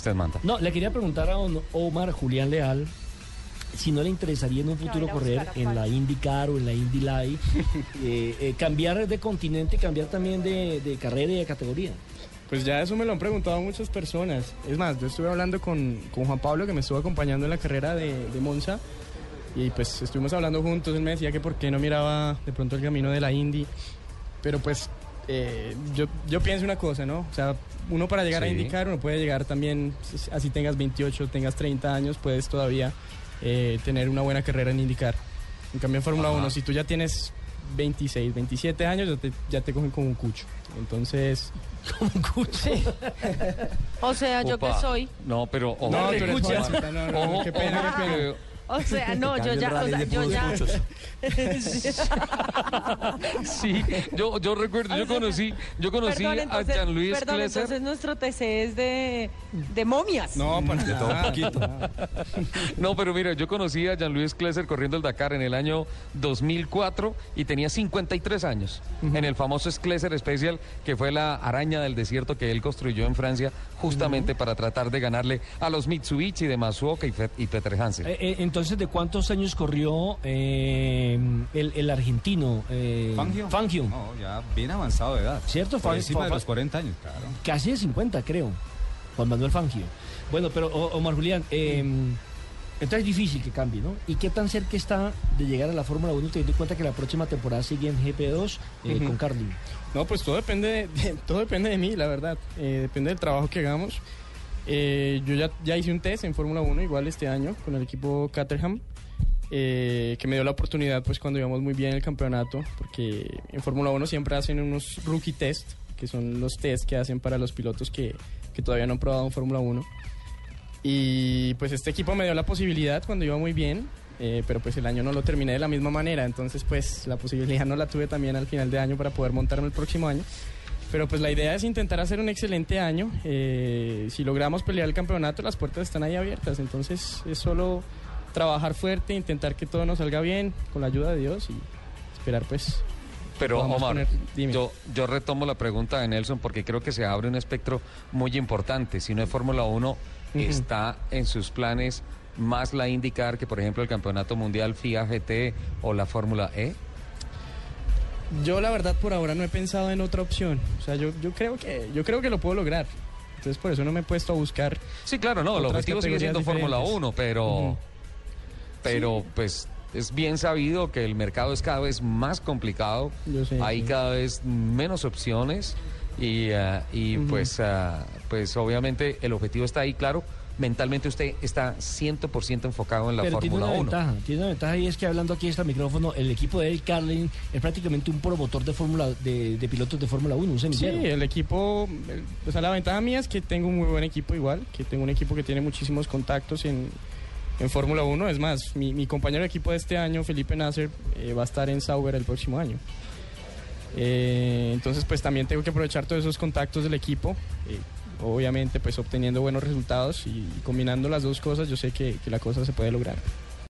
usted manda. No, le quería preguntar a Omar Julián Leal si no le interesaría en un futuro correr en la IndyCar o en la Indy Live, eh, eh, cambiar de continente, cambiar también de, carrera y de categoría. Pues ya eso me lo han preguntado muchas personas. Es más, yo estuve hablando con, Juan Pablo, que me estuvo acompañando en la carrera de, de, Monza, y pues estuvimos hablando juntos. Él me decía que por qué no miraba de pronto el camino de la Indy. Pero pues eh, yo, yo pienso una cosa, ¿no? O sea, uno para llegar a indicar, uno puede llegar también, así tengas 28, tengas 30 años, puedes todavía eh, tener una buena carrera en indicar. En cambio en Fórmula 1, si tú ya tienes 26, 27 años, ya te, ya te cogen como un cucho. Entonces... Como un cucho. o sea, ¿yo qué soy? No, pero... no, tú eres no, no, qué pena, qué pena. O sea, no, yo ya, o sea, yo ya. sí, yo, yo recuerdo, yo conocí, yo conocí a Jean-Louis Perdón, entonces nuestro TC es de, de momias. No, para de todo un poquito. no, pero mira, yo conocí a Jean-Louis Klesser corriendo el Dakar en el año 2004 y tenía 53 años. En el famoso Klesser Special, que fue la araña del desierto que él construyó en Francia, justamente para tratar de ganarle a los Mitsubishi de Masuoka y, y Peter Hansen. Eh, eh, entonces, ¿de cuántos años corrió eh, el, argentino? Eh, Fangio. No, ya bien avanzado de edad. ¿Cierto? Por encima de los 40 años, claro. Casi de 50, creo. Juan Manuel Fangio. Bueno, pero Omar Julián, em, entonces es difícil que cambie, ¿no? ¿Y qué tan cerca está de llegar a la Fórmula 1 teniendo en cuenta que la próxima temporada sigue en GP2 eh, con Carlin? No, pues todo depende de, todo depende de mí, la verdad. Eh, depende del trabajo que hagamos. Eh, yo ya, ya hice un test en Fórmula 1 igual este año con el equipo Caterham. Eh, que me dio la oportunidad pues cuando íbamos muy bien el campeonato, porque en Fórmula 1 siempre hacen unos rookie test, que son los test que hacen para los pilotos que, que todavía no han probado en Fórmula 1. Y pues este equipo me dio la posibilidad cuando iba muy bien, eh, pero pues el año no lo terminé de la misma manera, entonces pues la posibilidad no la tuve también al final de año para poder montarme el próximo año. Pero pues la idea es intentar hacer un excelente año. Eh, si logramos pelear el campeonato, las puertas están ahí abiertas. Entonces es solo trabajar fuerte, intentar que todo nos salga bien con la ayuda de Dios y esperar pues pero Omar, yo, yo retomo la pregunta de Nelson porque creo que se abre un espectro muy importante. Si no es Fórmula 1, está en sus planes más la indicar que, por ejemplo, el Campeonato Mundial FIA GT o la Fórmula E. Yo la verdad por ahora no he pensado en otra opción. O sea, yo, yo creo que yo creo que lo puedo lograr. Entonces por eso no me he puesto a buscar. Sí, claro, no, el objetivo sigue siendo Fórmula 1, pero pero pues es bien sabido que el mercado es cada vez más complicado, hay cada vez menos opciones y, uh, y pues, uh, pues obviamente el objetivo está ahí, claro. Mentalmente usted está 100% enfocado en la Fórmula 1. Ventaja, tiene una ventaja y es que hablando aquí este micrófono, el equipo de Eric Carlin es prácticamente un promotor de fórmula de, de, pilotos de Fórmula 1, un semillero. Sí, el equipo, o sea, la ventaja mía es que tengo un muy buen equipo igual, que tengo un equipo que tiene muchísimos contactos en, en Fórmula 1. Es más, mi, compañero de equipo de este año, Felipe Nasser, eh, va a estar en Sauber el próximo año. Eh, entonces, pues también tengo que aprovechar todos esos contactos del equipo. Eh, obviamente, pues obteniendo buenos resultados y, combinando las dos cosas, yo sé que, que la cosa se puede lograr.